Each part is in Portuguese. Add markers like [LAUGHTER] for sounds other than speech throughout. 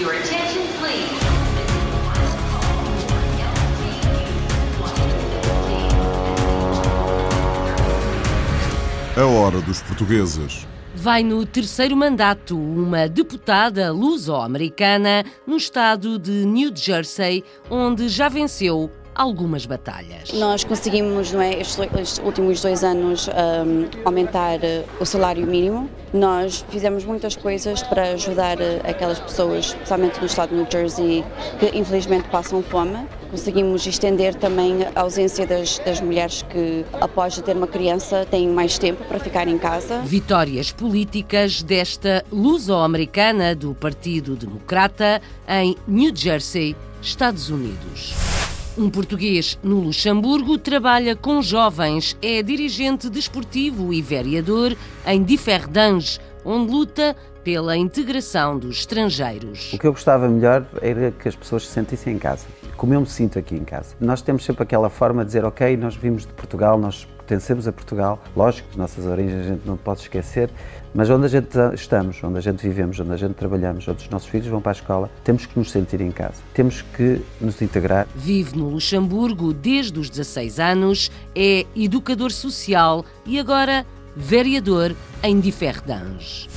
Your attention, please. A hora dos portugueses. Vai no terceiro mandato uma deputada luso-americana no estado de New Jersey, onde já venceu algumas batalhas. Nós conseguimos, não é, estes, estes últimos dois anos, um, aumentar uh, o salário mínimo. Nós fizemos muitas coisas para ajudar uh, aquelas pessoas, especialmente no estado de New Jersey, que infelizmente passam fome. Conseguimos estender também a ausência das, das mulheres que, após ter uma criança, têm mais tempo para ficar em casa. Vitórias políticas desta luso-americana do Partido Democrata em New Jersey, Estados Unidos. Um português no Luxemburgo trabalha com jovens, é dirigente desportivo e vereador em Differdange, onde luta pela integração dos estrangeiros. O que eu gostava melhor era que as pessoas se sentissem em casa, como eu me sinto aqui em casa. Nós temos sempre aquela forma de dizer, ok, nós vimos de Portugal, nós pertencemos a Portugal, lógico, as nossas origens a gente não pode esquecer, mas onde a gente estamos, onde a gente vivemos, onde a gente trabalhamos, onde os nossos filhos vão para a escola, temos que nos sentir em casa, temos que nos integrar. Vive no Luxemburgo desde os 16 anos, é educador social e agora vereador em Differdange.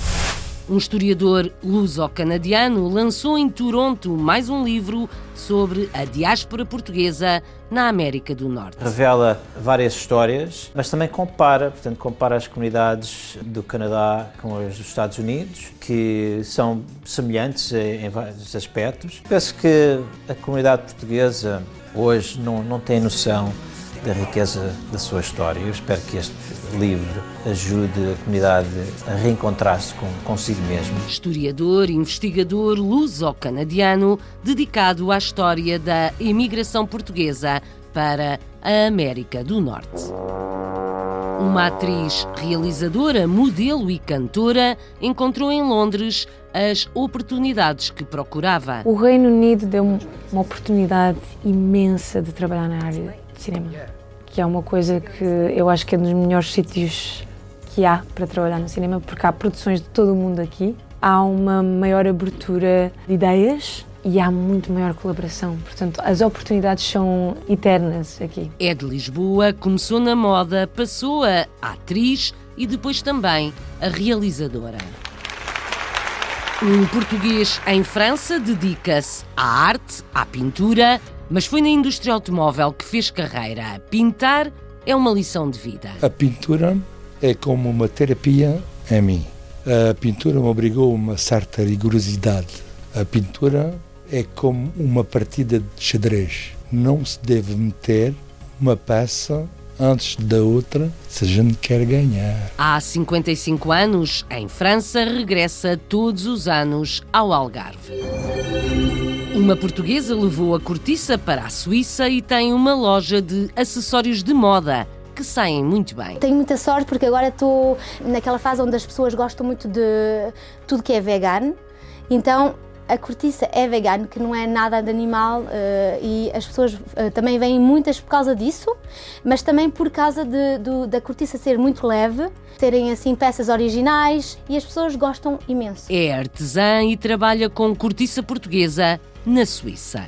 Um historiador luso-canadiano lançou em Toronto mais um livro sobre a diáspora portuguesa na América do Norte. Revela várias histórias, mas também compara, portanto, compara as comunidades do Canadá com as dos Estados Unidos, que são semelhantes em vários aspectos. Penso que a comunidade portuguesa hoje não, não tem noção da riqueza da sua história. Eu espero que este livro ajude a comunidade a reencontrar-se com, consigo mesmo. Historiador e investigador luso-canadiano dedicado à história da imigração portuguesa para a América do Norte. Uma atriz, realizadora, modelo e cantora encontrou em Londres as oportunidades que procurava. O Reino Unido deu-me uma oportunidade imensa de trabalhar na área de cinema, que é uma coisa que eu acho que é um dos melhores sítios que há para trabalhar no cinema, porque há produções de todo o mundo aqui, há uma maior abertura de ideias e há muito maior colaboração. Portanto, as oportunidades são eternas aqui. É de Lisboa, começou na moda, passou a atriz e depois também a realizadora. Um português em França dedica-se à arte, à pintura, mas foi na indústria automóvel que fez carreira. Pintar é uma lição de vida. A pintura é como uma terapia em mim. A pintura me obrigou a uma certa rigorosidade. A pintura é como uma partida de xadrez. Não se deve meter uma peça antes da outra se a gente quer ganhar. Há 55 anos, em França, regressa todos os anos ao Algarve. Uma portuguesa levou a cortiça para a Suíça e tem uma loja de acessórios de moda que saem muito bem. Tenho muita sorte porque agora estou naquela fase onde as pessoas gostam muito de tudo que é vegan. Então a cortiça é vegana, que não é nada de animal, uh, e as pessoas uh, também vêm muitas por causa disso, mas também por causa de, da cortiça ser muito leve, terem assim peças originais e as pessoas gostam imenso. É artesã e trabalha com cortiça portuguesa na Suíça.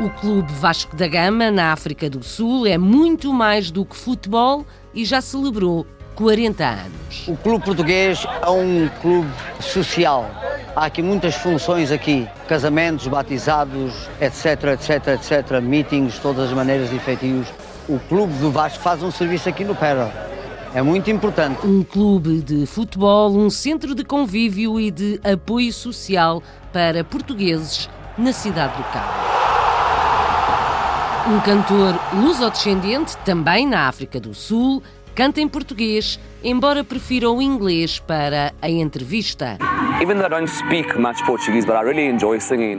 O Clube Vasco da Gama, na África do Sul, é muito mais do que futebol e já celebrou 40 anos. O clube português é um clube social. Há aqui muitas funções aqui, casamentos, batizados, etc, etc, etc, meetings, todas as maneiras de efetivos. O clube do Vasco faz um serviço aqui no Pera. É muito importante. Um clube de futebol, um centro de convívio e de apoio social para portugueses na cidade do Cabo. Um cantor luso-descendente, também na África do Sul, canta em português, embora prefira o inglês para a entrevista.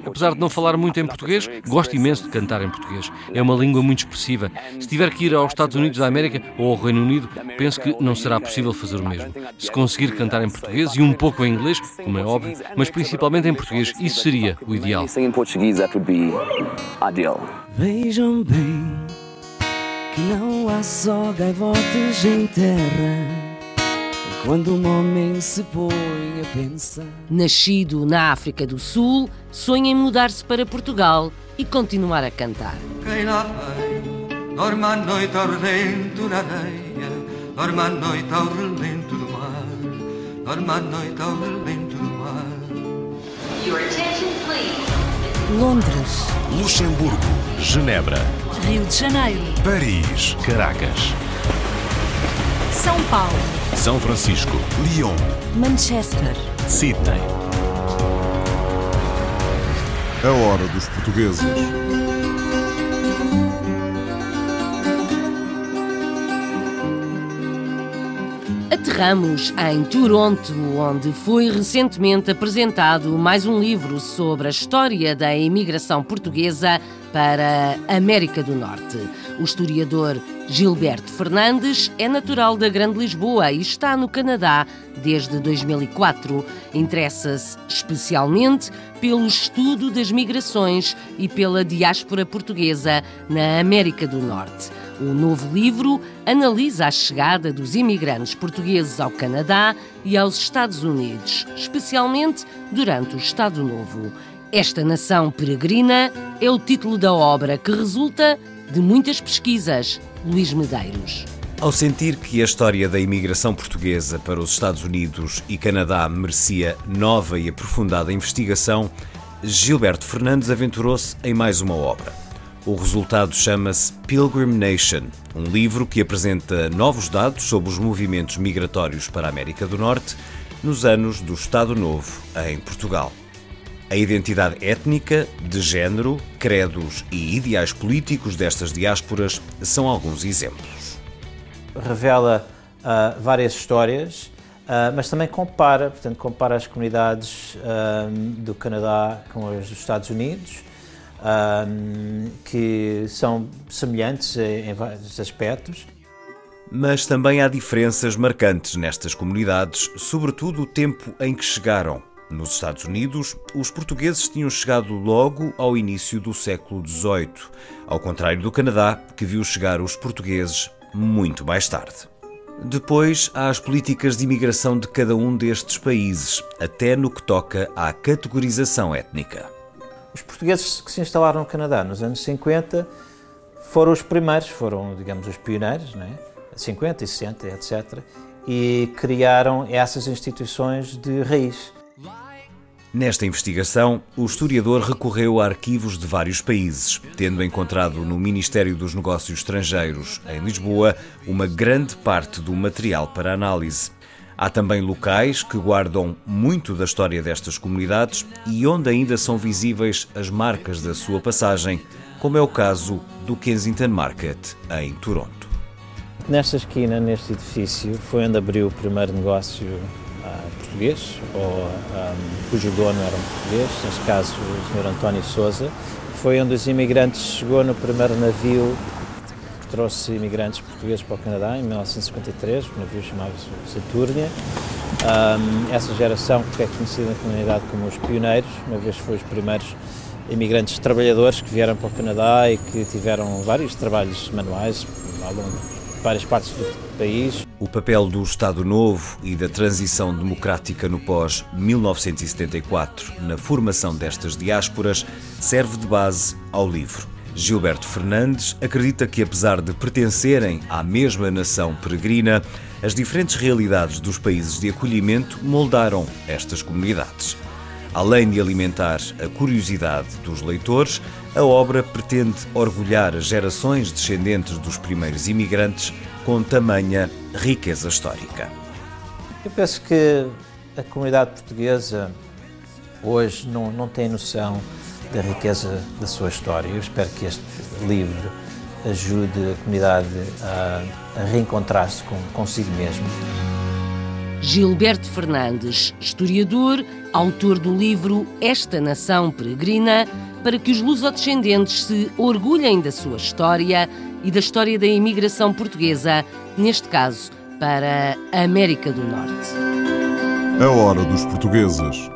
Apesar de não falar muito em português, gosto imenso de cantar em português. É uma língua muito expressiva. Se tiver que ir aos Estados Unidos da América ou ao Reino Unido, penso que não será possível fazer o mesmo. Se conseguir cantar em português e um pouco em inglês, como é óbvio, mas principalmente em português, isso seria o ideal. Vejam bem que não há só gaivotas em terra quando um homem se põe a pensar. Nascido na África do Sul, sonha em mudar-se para Portugal e continuar a cantar. Quem lá vem, dorme à noite ao relento da areia, dorme à noite ao relento do mar, dorme à noite ao relento do mar. Londres, Luxemburgo, Genebra, Rio de Janeiro, Paris, Caracas, São Paulo, São Francisco, Lyon, Manchester, Sydney. A hora dos portugueses. Aterramos em Toronto, onde foi recentemente apresentado mais um livro sobre a história da imigração portuguesa para a América do Norte. O historiador Gilberto Fernandes é natural da Grande Lisboa e está no Canadá desde 2004. Interessa-se especialmente pelo estudo das migrações e pela diáspora portuguesa na América do Norte. O novo livro analisa a chegada dos imigrantes portugueses ao Canadá e aos Estados Unidos, especialmente durante o Estado Novo. Esta nação peregrina é o título da obra que resulta de muitas pesquisas. Luís Medeiros. Ao sentir que a história da imigração portuguesa para os Estados Unidos e Canadá merecia nova e aprofundada investigação, Gilberto Fernandes aventurou-se em mais uma obra. O resultado chama-se Pilgrim Nation, um livro que apresenta novos dados sobre os movimentos migratórios para a América do Norte nos anos do Estado Novo, em Portugal. A identidade étnica, de género, credos e ideais políticos destas diásporas são alguns exemplos. Revela uh, várias histórias, uh, mas também compara, portanto, compara as comunidades uh, do Canadá com as dos Estados Unidos, que são semelhantes em vários aspectos. Mas também há diferenças marcantes nestas comunidades, sobretudo o tempo em que chegaram. Nos Estados Unidos, os portugueses tinham chegado logo ao início do século XVIII, ao contrário do Canadá, que viu chegar os portugueses muito mais tarde. Depois há as políticas de imigração de cada um destes países, até no que toca à categorização étnica. Os portugueses que se instalaram no Canadá nos anos 50 foram os primeiros, foram, digamos, os pioneiros, não é? 50 e 60, etc. E criaram essas instituições de raiz. Nesta investigação, o historiador recorreu a arquivos de vários países, tendo encontrado no Ministério dos Negócios Estrangeiros, em Lisboa, uma grande parte do material para análise. Há também locais que guardam muito da história destas comunidades e onde ainda são visíveis as marcas da sua passagem, como é o caso do Kensington Market, em Toronto. Nesta esquina, neste edifício, foi onde abriu o primeiro negócio português, ou um, cujo dono era um português, neste caso o Sr. António Souza. Foi onde os imigrantes chegou no primeiro navio trouxe imigrantes portugueses para o Canadá, em 1953, o navio chamava-se Saturnia. Um, essa geração, que é conhecida na comunidade como os pioneiros, uma vez foi os primeiros imigrantes trabalhadores que vieram para o Canadá e que tiveram vários trabalhos manuais ao longo de várias partes do país. O papel do Estado Novo e da transição democrática no pós-1974 na formação destas diásporas serve de base ao livro. Gilberto Fernandes acredita que, apesar de pertencerem à mesma nação peregrina, as diferentes realidades dos países de acolhimento moldaram estas comunidades. Além de alimentar a curiosidade dos leitores, a obra pretende orgulhar as gerações descendentes dos primeiros imigrantes com tamanha riqueza histórica. Eu penso que a comunidade portuguesa hoje não, não tem noção da riqueza da sua história. Eu espero que este livro ajude a comunidade a, a reencontrar-se com, consigo mesmo. Gilberto Fernandes, historiador, autor do livro Esta Nação Peregrina, para que os lusodescendentes se orgulhem da sua história e da história da imigração portuguesa, neste caso para a América do Norte. A hora dos portugueses.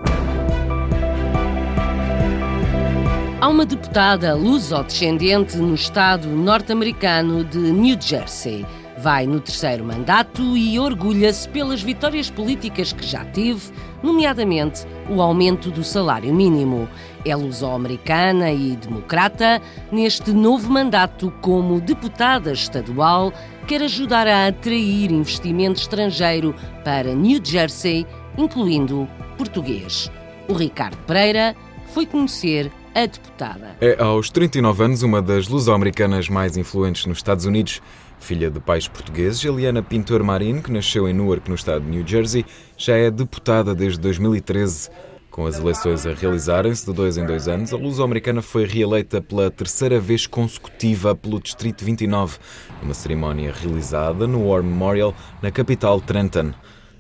Há uma deputada luso-descendente no estado norte-americano de New Jersey. Vai no terceiro mandato e orgulha-se pelas vitórias políticas que já teve, nomeadamente o aumento do salário mínimo. É luso-americana e democrata. Neste novo mandato, como deputada estadual, quer ajudar a atrair investimento estrangeiro para New Jersey, incluindo português. O Ricardo Pereira foi conhecer a deputada. É aos 39 anos uma das luso-americanas mais influentes nos Estados Unidos. Filha de pais portugueses, Eliana Pintor Marin, que nasceu em Newark, no estado de New Jersey, já é deputada desde 2013. Com as eleições a realizarem-se de dois em dois anos, a luso-americana foi reeleita pela terceira vez consecutiva pelo Distrito 29, numa cerimónia realizada no War Memorial, na capital Trenton.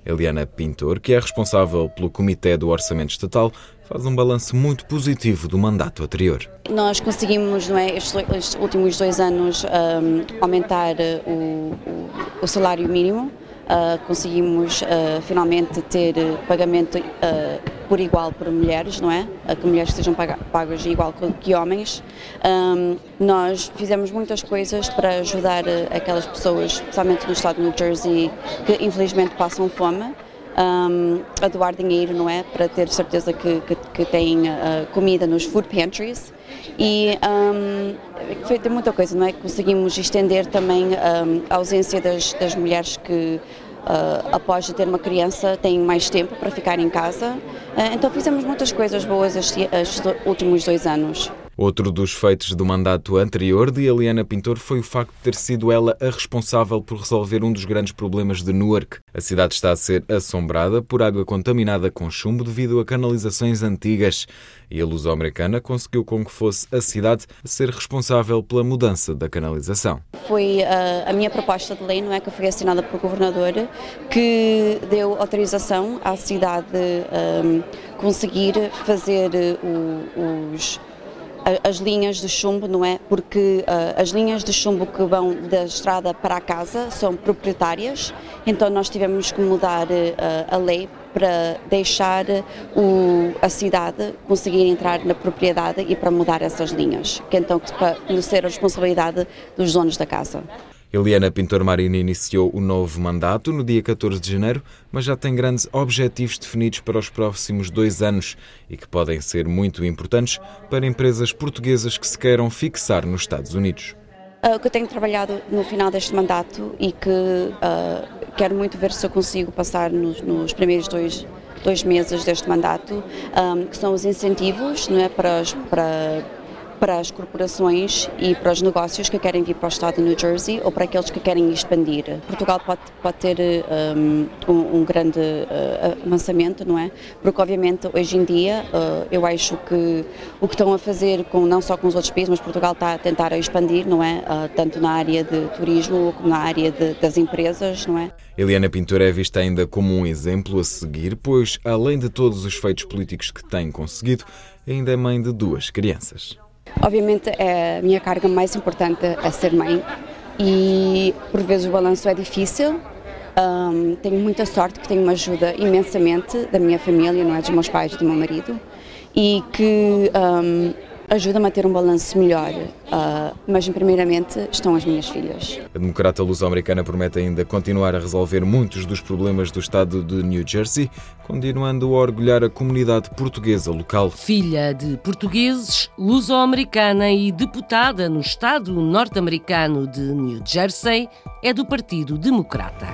Eliana Pintor, que é responsável pelo Comitê do Orçamento Estatal, faz um balanço muito positivo do mandato anterior. Nós conseguimos, não é, estes, últimos dois anos, um, aumentar o, o, o, salário mínimo. Uh, conseguimos uh, finalmente ter pagamento uh, por igual para mulheres, não é? que mulheres sejam pagas igual que homens. Um, nós fizemos muitas coisas para ajudar aquelas pessoas, especialmente no estado de New Jersey, que infelizmente passam fome um, a doar dinheiro, não é? Para ter certeza que, que, que têm uh, comida nos food pantries. E um, foi muita coisa, não é? Conseguimos estender também um, a ausência das, das mulheres que Uh, após ter uma criança, têm mais tempo para ficar em casa. Uh, então fizemos muitas coisas boas estes, estes últimos dois anos. Outro dos feitos do mandato anterior de Eliana Pintor foi o facto de ter sido ela a responsável por resolver um dos grandes problemas de Newark. A cidade está a ser assombrada por água contaminada com chumbo devido a canalizações antigas. E a luso-americana conseguiu com que fosse a cidade a ser responsável pela mudança da canalização. Foi uh, a minha proposta de lei, não é que foi assinada pelo governador, que deu autorização à cidade um, conseguir fazer uh, os as linhas de chumbo, não é? Porque uh, as linhas de chumbo que vão da estrada para a casa são proprietárias, então nós tivemos que mudar uh, a lei para deixar o, a cidade conseguir entrar na propriedade e para mudar essas linhas, que então para ser a responsabilidade dos donos da casa. Eliana Pintor Marini iniciou o novo mandato no dia 14 de janeiro, mas já tem grandes objetivos definidos para os próximos dois anos e que podem ser muito importantes para empresas portuguesas que se queiram fixar nos Estados Unidos. Ah, o que eu tenho trabalhado no final deste mandato e que uh, quero muito ver se eu consigo passar nos, nos primeiros dois, dois meses deste mandato, um, ah, que são os incentivos não é, para, para para as corporações e para os negócios que querem vir para o estado de New Jersey ou para aqueles que querem expandir. Portugal pode, pode ter um, um, um grande uh, avançamento, não é? Porque obviamente hoje em dia uh, eu acho que o que estão a fazer com não só com os outros países, mas Portugal está a tentar expandir, não é? Uh, tanto na área de turismo como na área de, das empresas, não é? Eliana Pintor é vista ainda como um exemplo a seguir, pois além de todos os feitos políticos que tem conseguido, ainda é mãe de duas crianças. Obviamente é a minha carga mais importante é ser mãe e por vezes o balanço é difícil. Um, tenho muita sorte que tenho uma ajuda imensamente da minha família, não é dos meus pais do meu marido, e que um, ajuda-me a ter um balanço melhor, uh, mas primeiramente estão as minhas filhas. A democrata luso-americana promete ainda continuar a resolver muitos dos problemas do estado de New Jersey, continuando a orgulhar a comunidade portuguesa local. Filha de portugueses, luso-americana e deputada no estado norte-americano de New Jersey, é do Partido Democrata.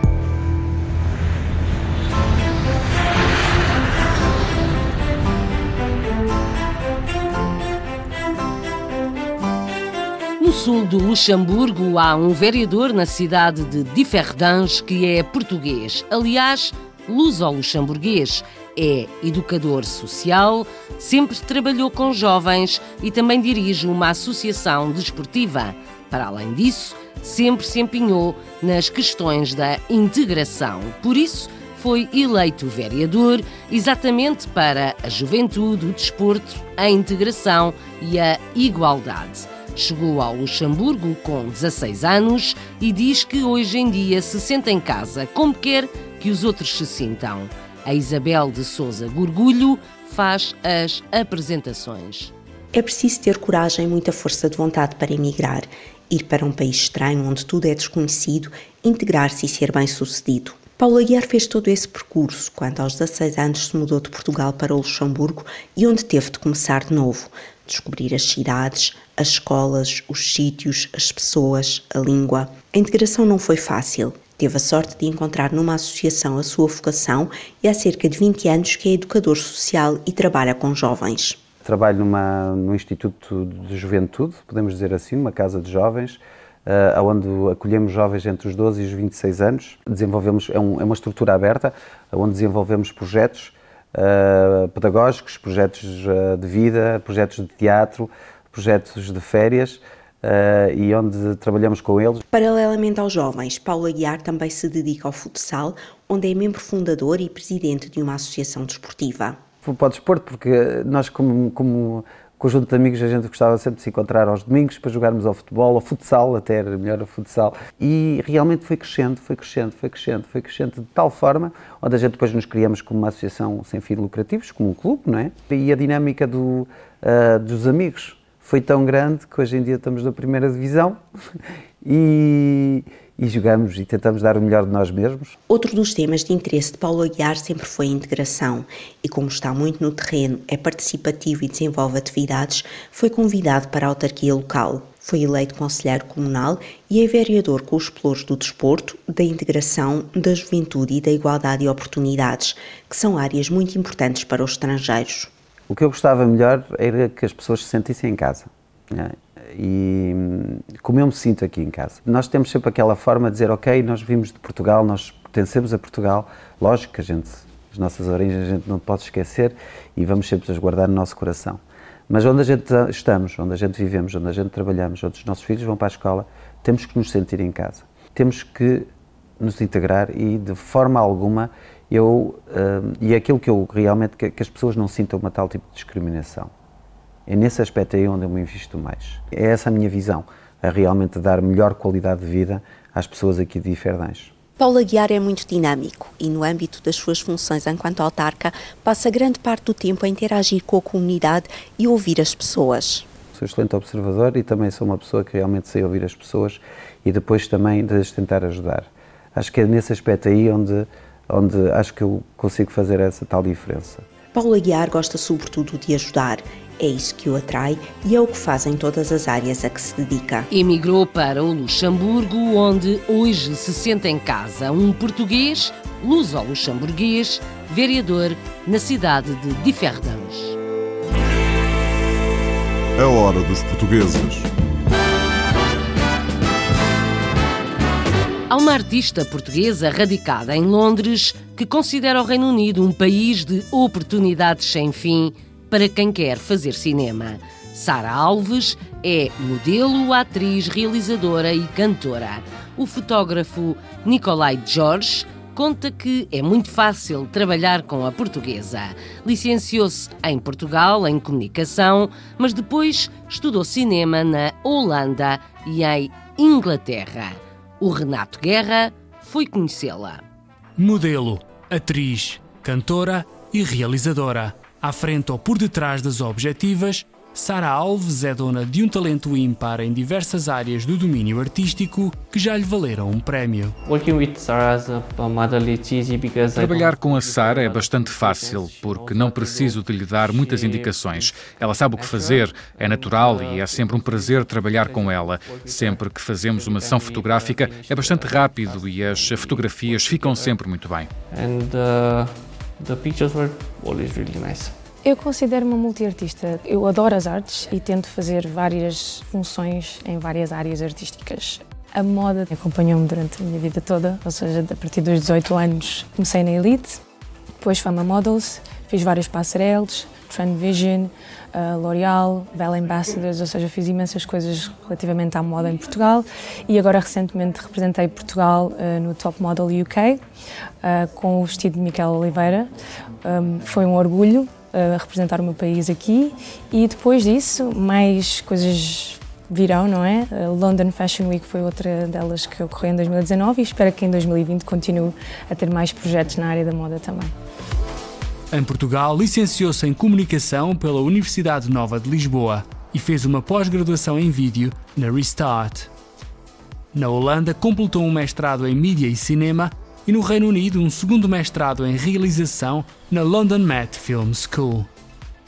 Sul do Luxemburgo há um vereador na cidade de Differdange que é português, aliás, luso-luxemburguês. É educador social, sempre trabalhou com jovens e também dirige uma associação desportiva. Para além disso, sempre se empenhou nas questões da integração. Por isso, foi eleito vereador exatamente para a juventude, o desporto, a integração e a igualdade. Chegou ao Luxemburgo com 16 anos e diz que hoje em dia se sente em casa, como quer que os outros se sintam. A Isabel de Souza Gorgulho faz as apresentações. É preciso ter coragem e muita força de vontade para emigrar, ir para um país estranho onde tudo é desconhecido, integrar-se e ser bem-sucedido. Paulo Aguiar fez todo esse percurso quando, aos 16 anos, se mudou de Portugal para o Luxemburgo e onde teve de começar de novo, descobrir as cidades, as escolas, os sítios, as pessoas, a língua. A integração não foi fácil. Teve a sorte de encontrar numa associação a sua vocação e há cerca de 20 anos que é educador social e trabalha com jovens. Trabalho numa, no Instituto de Juventude, podemos dizer assim, uma casa de jovens, uh, onde acolhemos jovens entre os 12 e os 26 anos. Desenvolvemos, é, um, é uma estrutura aberta, onde desenvolvemos projetos uh, pedagógicos, projetos uh, de vida, projetos de teatro, projetos de férias. Uh, e onde trabalhamos com eles. Paralelamente aos jovens, Paulo Aguiar também se dedica ao futsal, onde é membro fundador e presidente de uma associação desportiva. Para o desporto, porque nós, como, como conjunto de amigos, a gente gostava sempre de se encontrar aos domingos para jogarmos ao futebol, ao futsal, até era melhor o futsal. E realmente foi crescendo, foi crescendo, foi crescendo, foi crescendo de tal forma, onde a gente depois nos criamos como uma associação sem fins lucrativos, como um clube, não é? E a dinâmica do, uh, dos amigos foi tão grande que hoje em dia estamos na primeira divisão [LAUGHS] e, e jogamos e tentamos dar o melhor de nós mesmos. Outro dos temas de interesse de Paulo Aguiar sempre foi a integração e, como está muito no terreno, é participativo e desenvolve atividades, foi convidado para a autarquia local. Foi eleito conselheiro comunal e é vereador com os pelouros do desporto, da integração, da juventude e da igualdade de oportunidades, que são áreas muito importantes para os estrangeiros. O que eu gostava melhor era que as pessoas se sentissem em casa. E como eu me sinto aqui em casa. Nós temos sempre aquela forma de dizer, ok, nós vimos de Portugal, nós pertencemos a Portugal, lógico que a gente, as nossas origens a gente não pode esquecer e vamos sempre as guardar no nosso coração. Mas onde a gente estamos, onde a gente vivemos, onde a gente trabalhamos, onde os nossos filhos vão para a escola, temos que nos sentir em casa. Temos que nos integrar e de forma alguma eu, uh, e é aquilo que eu realmente, que, que as pessoas não sintam uma tal tipo de discriminação é nesse aspecto aí onde eu me invisto mais. É essa a minha visão, a realmente dar melhor qualidade de vida às pessoas aqui de Iferdães. Paulo Aguiar é muito dinâmico e, no âmbito das suas funções enquanto autarca, passa grande parte do tempo a interagir com a comunidade e ouvir as pessoas. Sou excelente observador e também sou uma pessoa que realmente sei ouvir as pessoas e depois também de as tentar ajudar. Acho que é nesse aspecto aí onde, onde acho que eu consigo fazer essa tal diferença. Paulo Aguiar gosta sobretudo de ajudar é isso que o atrai e é o que faz em todas as áreas a que se dedica. Emigrou para o Luxemburgo, onde hoje se sente em casa. Um português, luso-luxemburguês, vereador na cidade de Differdans. A hora dos portugueses. Há uma artista portuguesa radicada em Londres que considera o Reino Unido um país de oportunidades sem fim para quem quer fazer cinema. Sara Alves é modelo, atriz, realizadora e cantora. O fotógrafo Nicolai George conta que é muito fácil trabalhar com a portuguesa. Licenciou-se em Portugal em comunicação, mas depois estudou cinema na Holanda e em Inglaterra. O Renato Guerra foi conhecê-la. Modelo, atriz, cantora e realizadora. À frente ou por detrás das objetivas, Sara Alves é dona de um talento ímpar em diversas áreas do domínio artístico que já lhe valeram um prémio. Trabalhar com a Sara é bastante fácil porque não preciso de lhe dar muitas indicações. Ela sabe o que fazer, é natural e é sempre um prazer trabalhar com ela. Sempre que fazemos uma sessão fotográfica é bastante rápido e as fotografias ficam sempre muito bem. And, uh the pictures were always really nice. Eu considero-me multiartista. Eu adoro as artes e tento fazer várias funções em várias áreas artísticas. A moda acompanhou-me durante a minha vida toda, ou seja, a partir dos 18 anos comecei na Elite, depois Fama Models, fiz vários passarelos, Trend Vision, uh, L'Oréal, Bell Ambassadors, ou seja, fiz imensas coisas relativamente à moda em Portugal e agora recentemente representei Portugal uh, no Top Model UK uh, com o vestido de Miquel Oliveira. Um, foi um orgulho representar o meu país aqui e depois disso mais coisas virão, não é? A London Fashion Week foi outra delas que ocorreu em 2019 e espero que em 2020 continue a ter mais projetos na área da moda também. Em Portugal, licenciou-se em Comunicação pela Universidade Nova de Lisboa e fez uma pós-graduação em vídeo na Restart. Na Holanda, completou um mestrado em mídia e cinema e no Reino Unido, um segundo mestrado em realização na London Met Film School.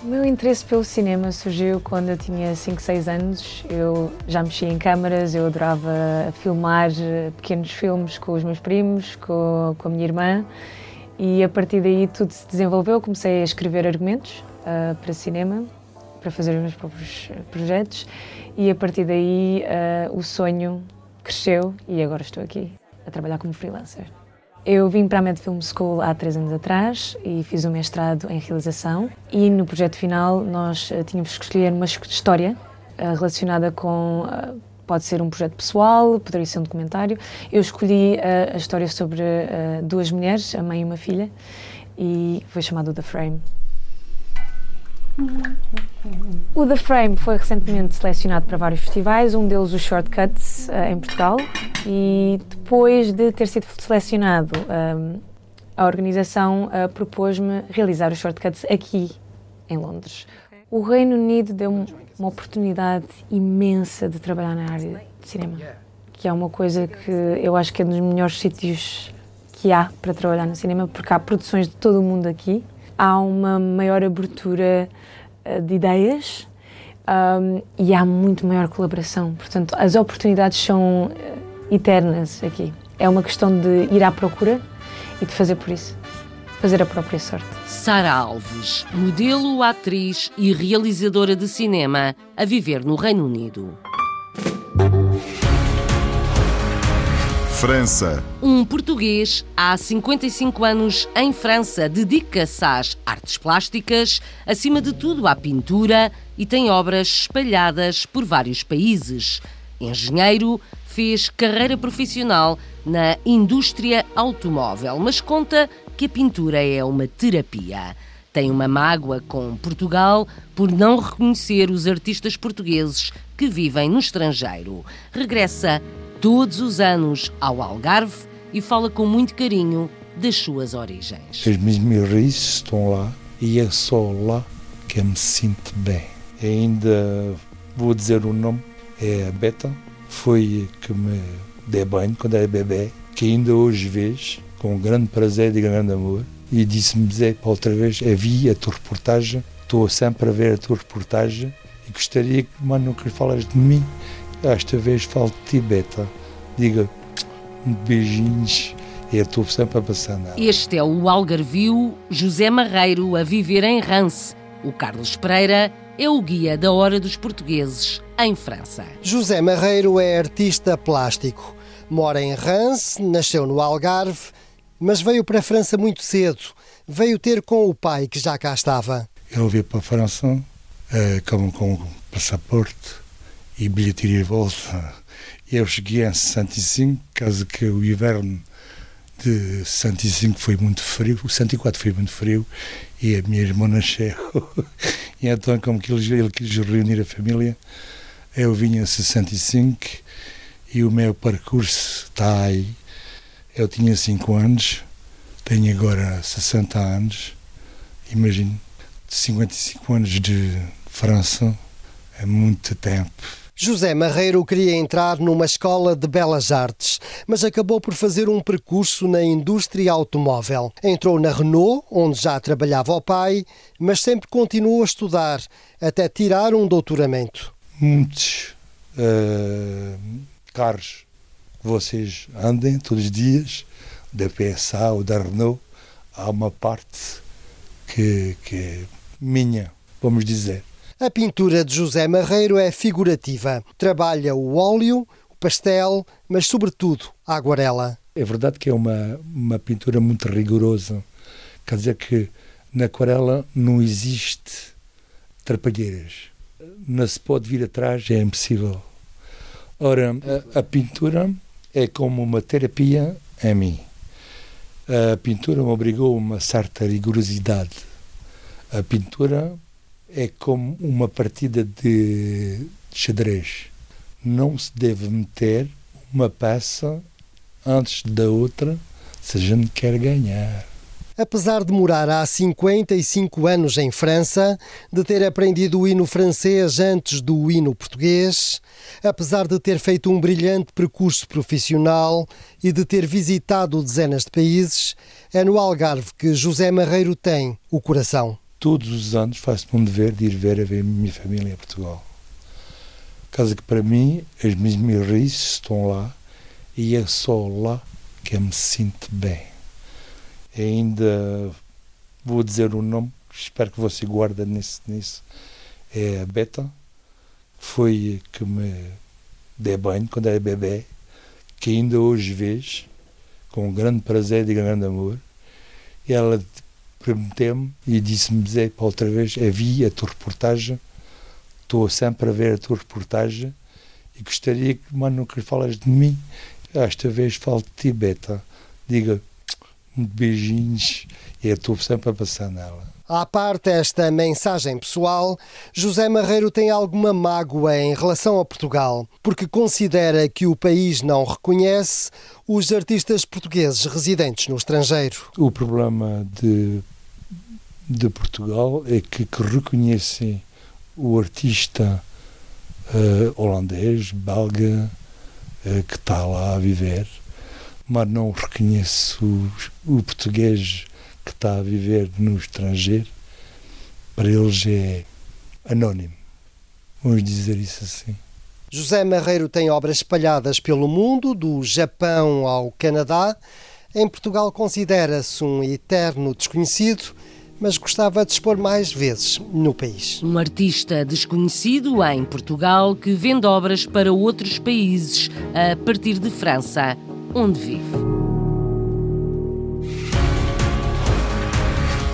O meu interesse pelo cinema surgiu quando eu tinha 5, 6 anos. Eu já mexia em câmaras, eu adorava filmar pequenos filmes com os meus primos, com, com a minha irmã. E a partir daí tudo se desenvolveu. Comecei a escrever argumentos uh, para cinema, para fazer os meus próprios projetos. E a partir daí uh, o sonho cresceu e agora estou aqui a trabalhar como freelancer. Eu vim para a Med Film School há três anos atrás e fiz um mestrado em realização. E no projeto final nós uh, tínhamos que escolher uma história relacionada com. Uh, pode ser um projeto pessoal, poderia ser um documentário. Eu escolhi a história sobre duas mulheres, a mãe e uma filha, e foi chamado The Frame. O The Frame foi recentemente selecionado para vários festivais, um deles o Shortcuts uh, em Portugal, e depois de ter sido selecionado, um, a organização uh, propôs-me realizar os Shortcuts aqui em Londres. O Reino Unido deu-me uma oportunidade imensa de trabalhar na área de cinema, que é uma coisa que eu acho que é um dos melhores sítios que há para trabalhar no cinema, porque há produções de todo o mundo aqui há uma maior abertura uh, de ideias um, e há muito maior colaboração. Portanto, as oportunidades são uh, eternas aqui. É uma questão de ir à procura e de fazer por isso. Fazer a própria sorte. Sara Alves, modelo, atriz e realizadora de cinema, a viver no Reino Unido. França. Um português há 55 anos em França dedica-se às artes plásticas, acima de tudo à pintura, e tem obras espalhadas por vários países. Engenheiro, fez carreira profissional na indústria automóvel, mas conta que a pintura é uma terapia. Tem uma mágoa com Portugal por não reconhecer os artistas portugueses que vivem no estrangeiro. Regressa todos os anos ao Algarve e fala com muito carinho das suas origens. As minhas raízes estão lá e é só lá que eu me sinto bem. Ainda vou dizer o nome, é a Beta, foi que me deu banho quando era bebê, que ainda hoje vejo com grande prazer e grande amor. E disse-me, Zé, outra vez, vi a tua reportagem, estou sempre a ver a tua reportagem e gostaria que, mano, que falas de mim esta vez falo de Tibeta. Diga beijinhos e estou sempre a passar nada. Este é o Algarvio José Marreiro a viver em Rance. O Carlos Pereira é o guia da Hora dos Portugueses em França. José Marreiro é artista plástico. Mora em Rance, nasceu no Algarve, mas veio para a França muito cedo. Veio ter com o pai que já cá estava. Ele veio para a França uh, com, com passaporte e bilheteria de volta. Eu cheguei em 65, caso que o inverno de 65 foi muito frio, o 64 foi muito frio e a minha irmã nasceu. [LAUGHS] e então, como que ele, ele quis reunir a família, eu vim em 65 e o meu percurso está aí. Eu tinha 5 anos, tenho agora 60 anos, imagino, 55 anos de França, é muito tempo. José Marreiro queria entrar numa escola de belas artes, mas acabou por fazer um percurso na indústria automóvel. Entrou na Renault, onde já trabalhava o pai, mas sempre continuou a estudar, até tirar um doutoramento. Muitos uh, carros vocês andem todos os dias, da PSA ou da Renault, há uma parte que, que é minha, vamos dizer. A pintura de José Marreiro é figurativa. Trabalha o óleo, o pastel, mas sobretudo a aguarela. É verdade que é uma, uma pintura muito rigorosa. Quer dizer que na aquarela não existe trapalheiras. Não se pode vir atrás, é impossível. Ora, a, a pintura é como uma terapia em mim. A pintura me obrigou a uma certa rigorosidade. A pintura é como uma partida de xadrez. Não se deve meter uma peça antes da outra se a gente quer ganhar. Apesar de morar há 55 anos em França, de ter aprendido o hino francês antes do hino português, apesar de ter feito um brilhante percurso profissional e de ter visitado dezenas de países, é no Algarve que José Marreiro tem o coração. Todos os anos faço-me um dever de ir ver a ver minha família em Portugal. Casa que para mim, as minhas raízes estão lá e é só lá que eu me sinto bem ainda vou dizer o nome, espero que você guarde nisso, nisso. É a Beta, foi que me deu banho quando era bebê, que ainda hoje vejo, com grande prazer e grande amor. E ela prometeu-me e disse-me Zé, para outra vez, vi a tua reportagem, estou sempre a ver a tua reportagem e gostaria que, mano, que falas de mim. Esta vez falo de ti, Beta. Diga, beijinhos e eu estou sempre a passar nela. À parte esta mensagem pessoal, José Marreiro tem alguma mágoa em relação a Portugal, porque considera que o país não reconhece os artistas portugueses residentes no estrangeiro. O problema de, de Portugal é que, que reconhecem o artista uh, holandês, belga, uh, que está lá a viver mas não reconheço o, o português que está a viver no estrangeiro. Para eles é anónimo. Vamos dizer isso assim. José Marreiro tem obras espalhadas pelo mundo, do Japão ao Canadá. Em Portugal considera-se um eterno desconhecido, mas gostava de expor mais vezes no país. Um artista desconhecido em Portugal que vende obras para outros países a partir de França onde vive.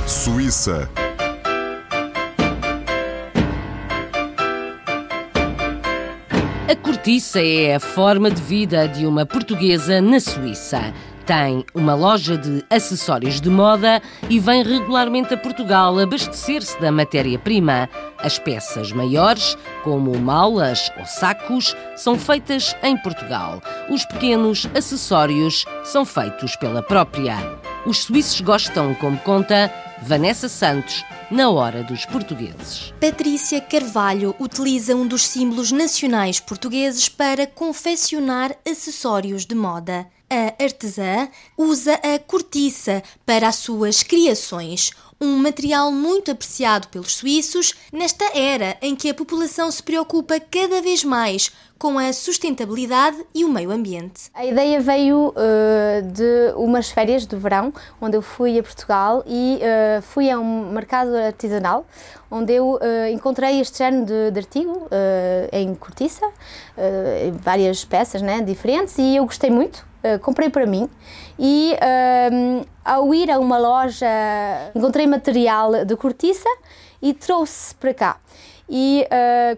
Suíça. A cortiça é a forma de vida de uma portuguesa na Suíça. Tem uma loja de acessórios de moda e vem regularmente a Portugal abastecer-se da matéria-prima. As peças maiores, como malas ou sacos, são feitas em Portugal. Os pequenos acessórios são feitos pela própria. Os suíços gostam, como conta Vanessa Santos, na hora dos portugueses. Patrícia Carvalho utiliza um dos símbolos nacionais portugueses para confeccionar acessórios de moda. A artesã usa a cortiça para as suas criações, um material muito apreciado pelos suíços nesta era em que a população se preocupa cada vez mais com a sustentabilidade e o meio ambiente. A ideia veio uh, de umas férias de verão, onde eu fui a Portugal e uh, fui a um mercado artesanal, onde eu uh, encontrei este género de, de artigo em cortiça, várias peças né, diferentes, e eu gostei muito. comprei para mim e ao ir a uma loja encontrei material de cortiça e trouxe para cá. E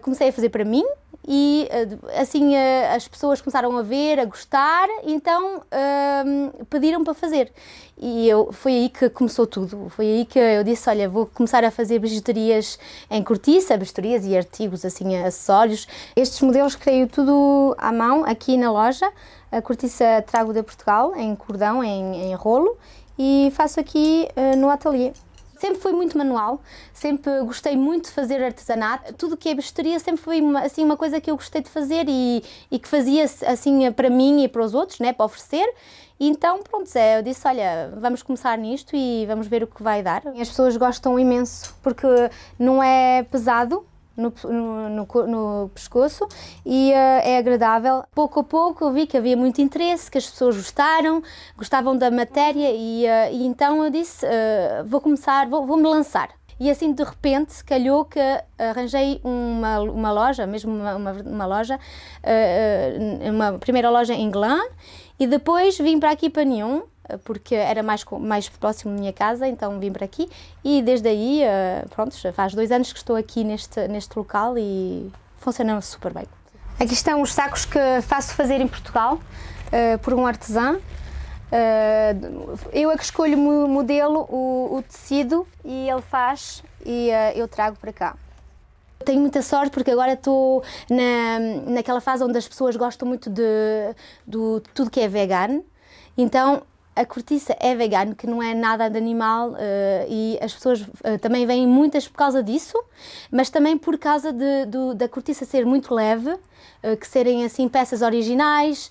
comecei a fazer para mim, e eh, assim eh, as pessoas começaram a ver, a gostar, então uh, pediram para fazer. E eu, foi aí que começou tudo. Foi aí que eu disse: Olha, vou começar a fazer bijuterias em cortiça, bijuterias e artigos, assim, acessórios. Estes modelos creio tudo à mão, aqui na loja. A cortiça trago de Portugal, em cordão, em, em rolo, e faço aqui uh, no ateliê. Sempre foi muito manual, sempre gostei muito de fazer artesanato. Tudo que é bijuteria sempre foi uma, assim, uma coisa que eu gostei de fazer e, e que fazia assim para mim e para os outros, né, para oferecer. Então, pronto, Zé, eu disse: Olha, vamos começar nisto e vamos ver o que vai dar. As pessoas gostam imenso porque não é pesado, no, no, no, pescoço e uh, é agradável. Pouco a pouco eu vi que havia muito interesse, que as pessoas gostaram, gostavam da matéria e, uh, e então eu disse: uh, vou começar, vou, vou, me lançar. E assim de repente calhou que arranjei uma, uma loja, mesmo uma, uma, uma loja, uma primeira loja em Glan e depois vim para aqui para Nyon porque era mais, mais próximo da minha casa, então vim para aqui e desde aí, eh, pronto, faz dois anos que estou aqui neste, neste local e funciona super bem. Aqui estão os sacos que faço fazer em Portugal uh, por um artesão. Eu é que escolho o modelo, o, o tecido e ele faz e eu trago para cá. Tenho muita sorte porque agora estou na, naquela fase onde as pessoas gostam muito de, de tudo que é vegan. Então a cortiça é vegana, que não é nada de animal uh, e as pessoas uh, também vêm muitas por causa disso, mas também por causa de, do, da cortiça ser muito leve, uh, que serem assim peças originais,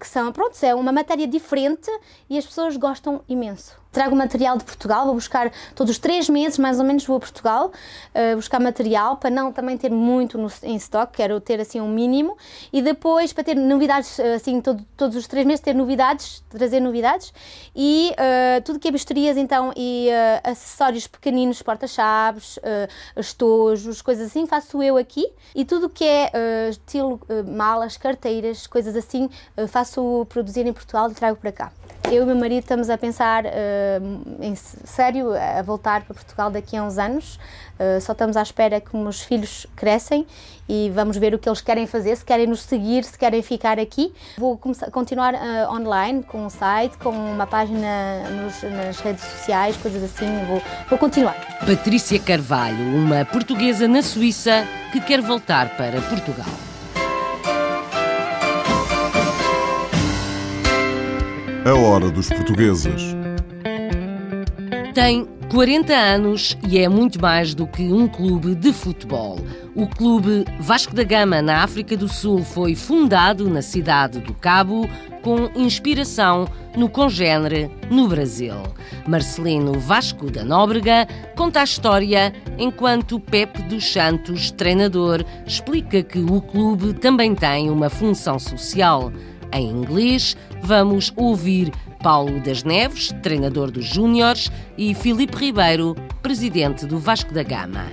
que são, pronto, é uma matéria diferente e as pessoas gostam imenso trago material de Portugal, vou buscar todos os três meses, mais ou menos, vou a Portugal uh, buscar material para não também ter muito no, em stock, quero ter assim um mínimo. E depois para ter novidades, eh, assim, todo, todos os três meses, ter novidades, trazer novidades. E uh, tudo que é bisterias então e uh, acessórios pequeninos, porta-chaves, estojos, coisas assim, faço eu aqui. E tudo que é estilo malas, carteiras, coisas assim, faço produzir em Portugal e trago para cá. Eu e meu marido estamos a pensar em sério a voltar para Portugal daqui a uns anos. Uh, só estamos à espera que os filhos crescem e vamos ver o que eles querem fazer, se querem nos seguir, se querem ficar aqui. Vou começar, continuar uh, online com um site, com uma página nos, nas redes sociais, coisas assim. Vou, vou continuar. Patrícia Carvalho, uma portuguesa na Suíça que quer voltar para Portugal. A hora dos portugueses. Tem 40 anos e é muito mais do que um clube de futebol. O clube Vasco da Gama, na África do Sul, foi fundado na cidade do Cabo com inspiração no congênere no Brasil. Marcelino Vasco da Nóbrega conta a história enquanto Pepe dos Santos, treinador, explica que o clube também tem uma função social. Em inglês, vamos ouvir Paulo das Neves, treinador dos Júniores, e Filipe Ribeiro, presidente do Vasco da Gama.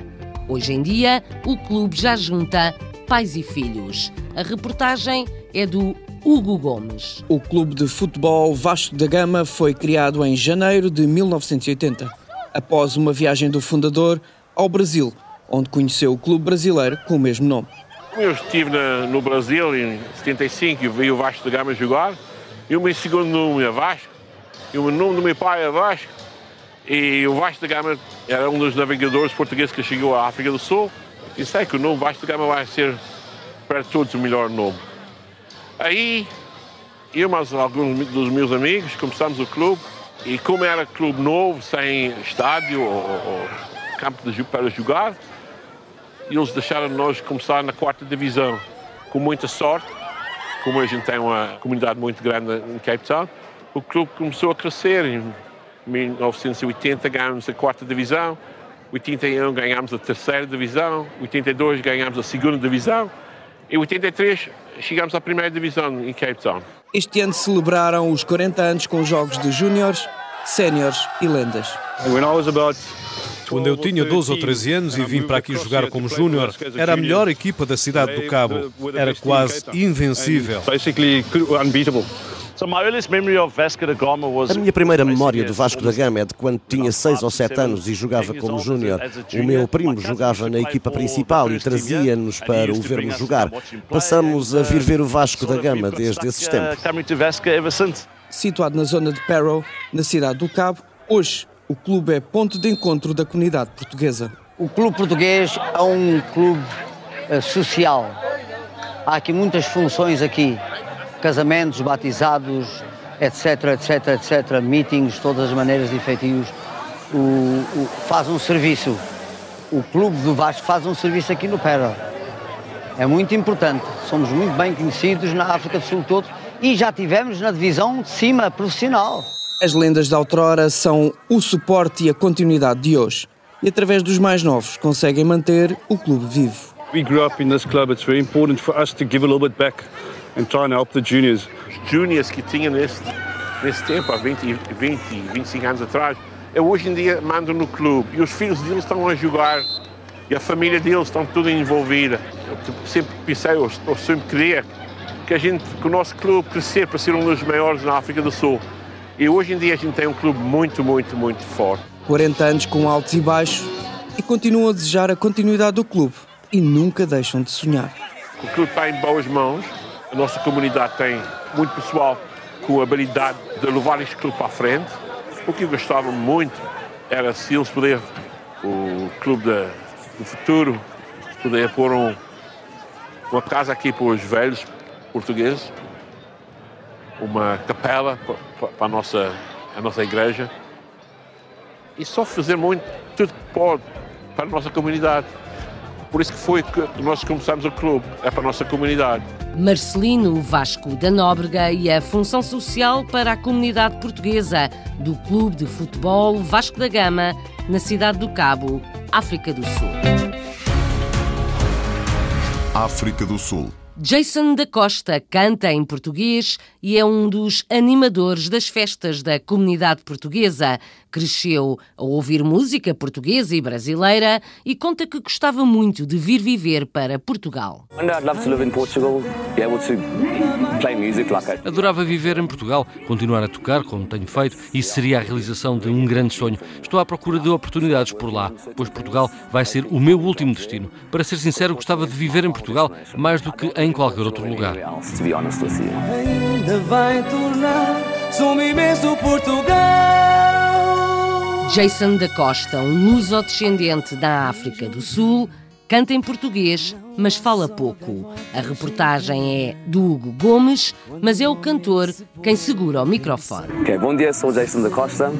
Hoje em dia, o clube já junta pais e filhos. A reportagem é do Hugo Gomes. O clube de futebol Vasco da Gama foi criado em janeiro de 1980, após uma viagem do fundador ao Brasil, onde conheceu o clube brasileiro com o mesmo nome. Eu estive no Brasil em 75 e vi o Vasco da Gama jogar. E o meu segundo nome é Vasco. E o nome do meu pai é Vasco. E o Vasco da Gama era um dos navegadores portugueses que chegou à África do Sul. E sei que o nome Vasco da Gama vai ser para todos o melhor nome. Aí, eu mais alguns dos meus amigos começamos o clube. E como era clube novo, sem estádio ou, ou campo de, para jogar, eles deixaram nós começar na quarta divisão. Com muita sorte, como a gente tem uma comunidade muito grande em Cape Town, o clube começou a crescer. Em 1980 ganhamos a quarta divisão, 81 ganhamos a terceira divisão, 82 ganhamos a segunda divisão e 83 chegamos à primeira divisão em Cape Town. Este ano celebraram os 40 anos com jogos de júniores, séniores e lendas. When I was about quando eu tinha 12 ou 13 anos e vim para aqui jogar como júnior, era a melhor equipa da cidade do Cabo. Era quase invencível. A minha primeira memória do Vasco da Gama é de quando tinha 6 ou 7 anos e jogava como júnior. O meu primo jogava na equipa principal e trazia-nos para o vermos jogar. Passamos a vir ver o Vasco da Gama desde esses tempos. Situado na zona de Perrow, na cidade do Cabo, hoje o clube é ponto de encontro da comunidade portuguesa. O clube português é um clube uh, social. Há aqui muitas funções aqui. Casamentos, batizados, etc, etc, etc, meetings, todas as maneiras de efetivos. O, o, faz um serviço. O clube do Vasco faz um serviço aqui no Pera. É muito importante. Somos muito bem conhecidos na África do Sul todo e já tivemos na divisão de cima profissional. As lendas da outrora são o suporte e a continuidade de hoje. E através dos mais novos conseguem manter o clube vivo. We grew up in this club. It's very important for us to give a little bit back and try and help the juniors. Os juniors que tinham nesse, nesse tempo, há 20, 20, 25 anos atrás, eu hoje em dia mando no clube e os filhos deles estão a jogar e a família deles estão tudo envolvida. Eu sempre pensei, eu sempre queria que a gente, que o nosso clube crescer para ser um dos maiores na África do Sul. E hoje em dia a gente tem um clube muito, muito, muito forte. 40 anos com altos e baixos e continuam a desejar a continuidade do clube e nunca deixam de sonhar. O clube está em boas mãos, a nossa comunidade tem muito pessoal com a habilidade de levar este clube para a frente. O que eu gostava muito era se eles puderem, o clube de, do futuro, poder pôr um, uma casa aqui para os velhos portugueses, uma capela para a nossa, a nossa igreja e só fazer muito, tudo que pode para a nossa comunidade. Por isso que foi que nós começamos o clube, é para a nossa comunidade. Marcelino Vasco da Nóbrega e a função social para a comunidade portuguesa do Clube de Futebol Vasco da Gama, na cidade do Cabo, África do Sul. África do Sul. Jason da Costa canta em português e é um dos animadores das festas da comunidade portuguesa. Cresceu a ouvir música portuguesa e brasileira e conta que gostava muito de vir viver para Portugal. Adorava viver em Portugal, continuar a tocar como tenho feito e seria a realização de um grande sonho. Estou à procura de oportunidades por lá, pois Portugal vai ser o meu último destino. Para ser sincero, gostava de viver em Portugal mais do que em qualquer outro lugar. Ainda vai tornar-se um imenso Portugal. Jason da Costa, um luso-descendente da África do Sul, canta em português, mas fala pouco. A reportagem é do Hugo Gomes, mas é o cantor quem segura o microfone. Okay, bom dia, sou o Jason da Costa,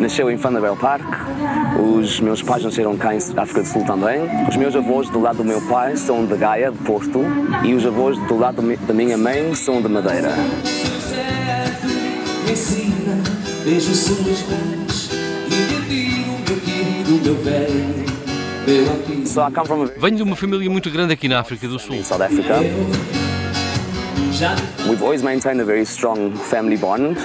nasceu em Thunderbell Park, os meus pais nasceram cá em África do Sul também. Os meus avós do lado do meu pai são de Gaia, de Porto, e os avós do lado da minha mãe são de Madeira. Ensina, beijo suas mãos e digo, meu querido, meu velho. Venho de uma família muito grande aqui na África do Sul. South Africa. We've always maintained a very strong family bond.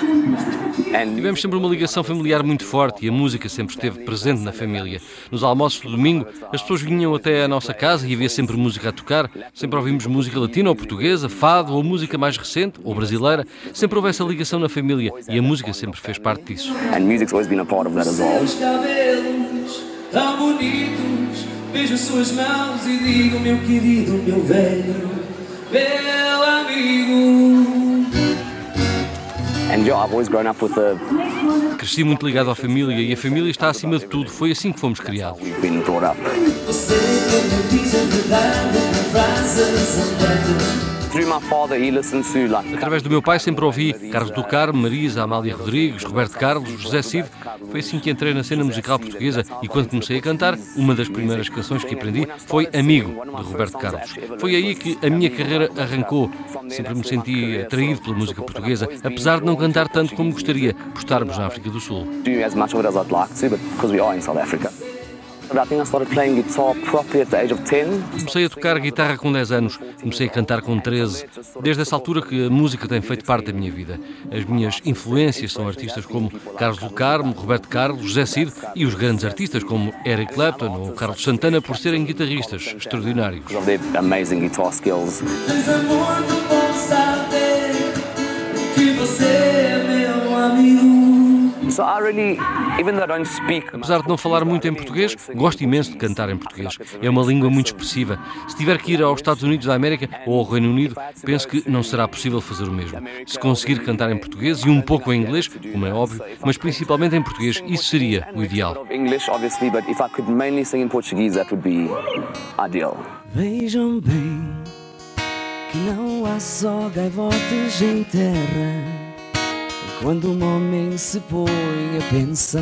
Tivemos sempre uma ligação familiar muito forte e a música sempre esteve presente na família. Nos almoços do domingo, as pessoas vinham até à nossa casa e havia sempre música a tocar. Sempre ouvimos música latina ou portuguesa, fado ou música mais recente ou brasileira. Sempre houve essa ligação na família e a música sempre fez parte disso. And music's always been a part of that as well. Seus cabelos tão bonitos, beijo suas mãos e digo, meu querido, meu velho, meu amigo. And I've always grown up with the Cresci muito ligado à família e a família está acima de tudo. Foi assim que fomos criados. been brought up. Você quando diz a verdade com frases. Através do meu pai sempre ouvi Carlos do Carmo, Marisa, Amália Rodrigues, Roberto Carlos, José Cid. Foi assim que entrei na cena musical portuguesa e quando comecei a cantar, uma das primeiras canções que aprendi foi Amigo, de Roberto Carlos. Foi aí que a minha carreira arrancou. Sempre me senti atraído pela música portuguesa, apesar de não cantar tanto como gostaria, por estarmos na África do Sul. Comecei a tocar guitarra com 10 anos, comecei a cantar com 13. Desde essa altura que a música tem feito parte da minha vida. As minhas influências são artistas como Carlos do Carmo, Roberto Carlos, José Cid e os grandes artistas como Eric Clapton ou Carlos Santana por serem guitarristas extraordinários. Because of their amazing guitar skills. Mas amor não saber que você é meu amigo. Apesar de não falar muito em português, gosto imenso de cantar em português. É uma língua muito expressiva. Se tiver que ir aos Estados Unidos da América ou ao Reino Unido, penso que não será possível fazer o mesmo. Se conseguir cantar em português e um pouco em inglês, como é óbvio, mas principalmente em português, isso seria o ideal. of English, obviously, but if I could mainly sing in Portuguese, that would be ideal. Vejam bem que não há só gaivotas em terra quando um homem se põe a pensar.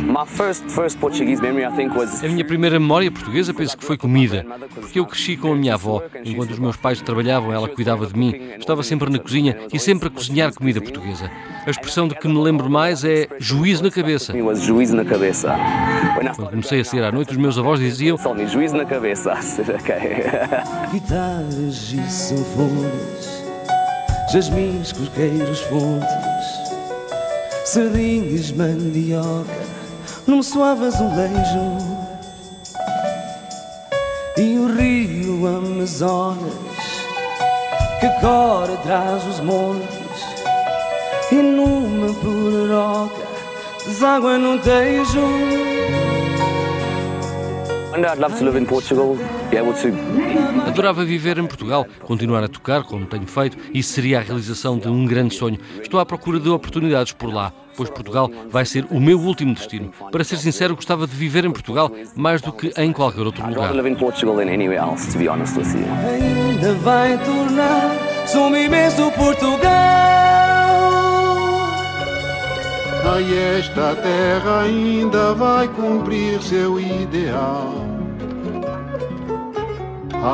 My first first Portuguese memory, I think, was A minha primeira memória portuguesa penso que foi comida, porque eu cresci com a minha avó. Enquanto os meus pais trabalhavam, ela cuidava de mim. Estava sempre na cozinha e sempre a cozinhar comida portuguesa. A expressão de que me lembro mais é juízo na cabeça. was juízo na cabeça. When I Quando comecei a sair à noite, os meus avós diziam juízo na cabeça. [LAUGHS] Guitarras e sanfonas, jasmins, coqueiros, fontes, sardinhas, mandioca, num suave azulejo. E o rio Amazonas, que corre atrás dos montes, e numa pororoca, deságua num tejo. Adorava viver em Portugal, continuar a tocar como tenho feito e seria a realização de um grande sonho. Estou à procura de oportunidades por lá, pois Portugal vai ser o meu último destino. Para ser sincero, gostava de viver em Portugal mais do que em qualquer outro lugar. ainda vai tornar-se um imenso Portugal. Ai, esta terra ainda vai cumprir seu ideal.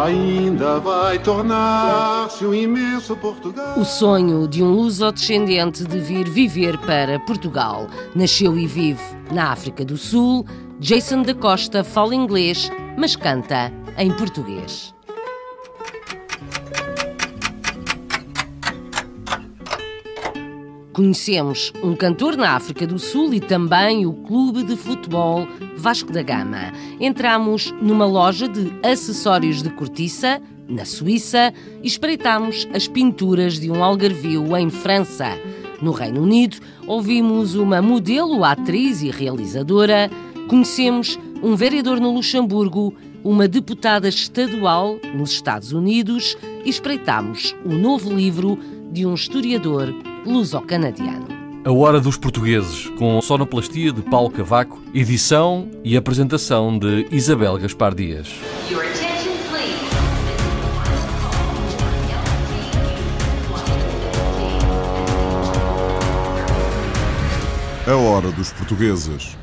Ainda vai tornar-se um imenso Portugal. O sonho de um luso-descendente de vir viver para Portugal. Nasceu e vive na África do Sul. Jason da Costa fala inglês, mas canta em português. Conhecemos um cantor na África do Sul e também o clube de futebol Vasco da Gama. Entramos numa loja de acessórios de cortiça, na Suíça, e espreitamos as pinturas de um algarvio em França. No Reino Unido, ouvimos uma modelo, atriz e realizadora. Conhecemos um vereador no Luxemburgo, uma deputada estadual nos Estados Unidos e espreitamos o novo livro de um historiador luso-canadiano. A Hora dos Portugueses, com sonoplastia de Paulo Cavaco, edição e apresentação de Isabel Gaspar Dias. A Hora dos Portugueses